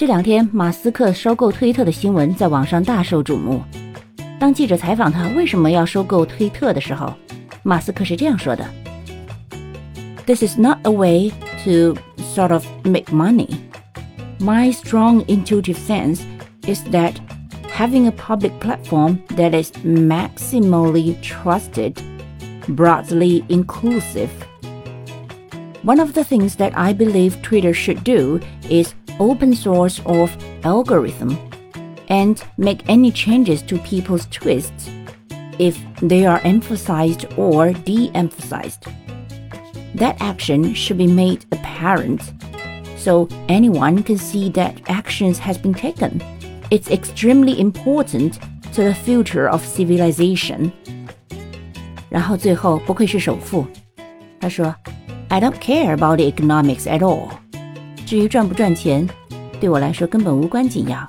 这两天，马斯克收购推特的新闻在网上大受瞩目。当记者采访他为什么要收购推特的时候，马斯克是这样说的：“This is not a way to sort of make money. My strong intuitive sense is that having a public platform that is maximally trusted, broadly inclusive. One of the things that I believe Twitter should do is open source of algorithm and make any changes to people's tweets if they are emphasized or de-emphasized. That action should be made apparent so anyone can see that actions has been taken. It's extremely important to the future of civilization. 然后最后不愧是首富，他说，I don't care about the economics at all。至于赚不赚钱，对我来说根本无关紧要。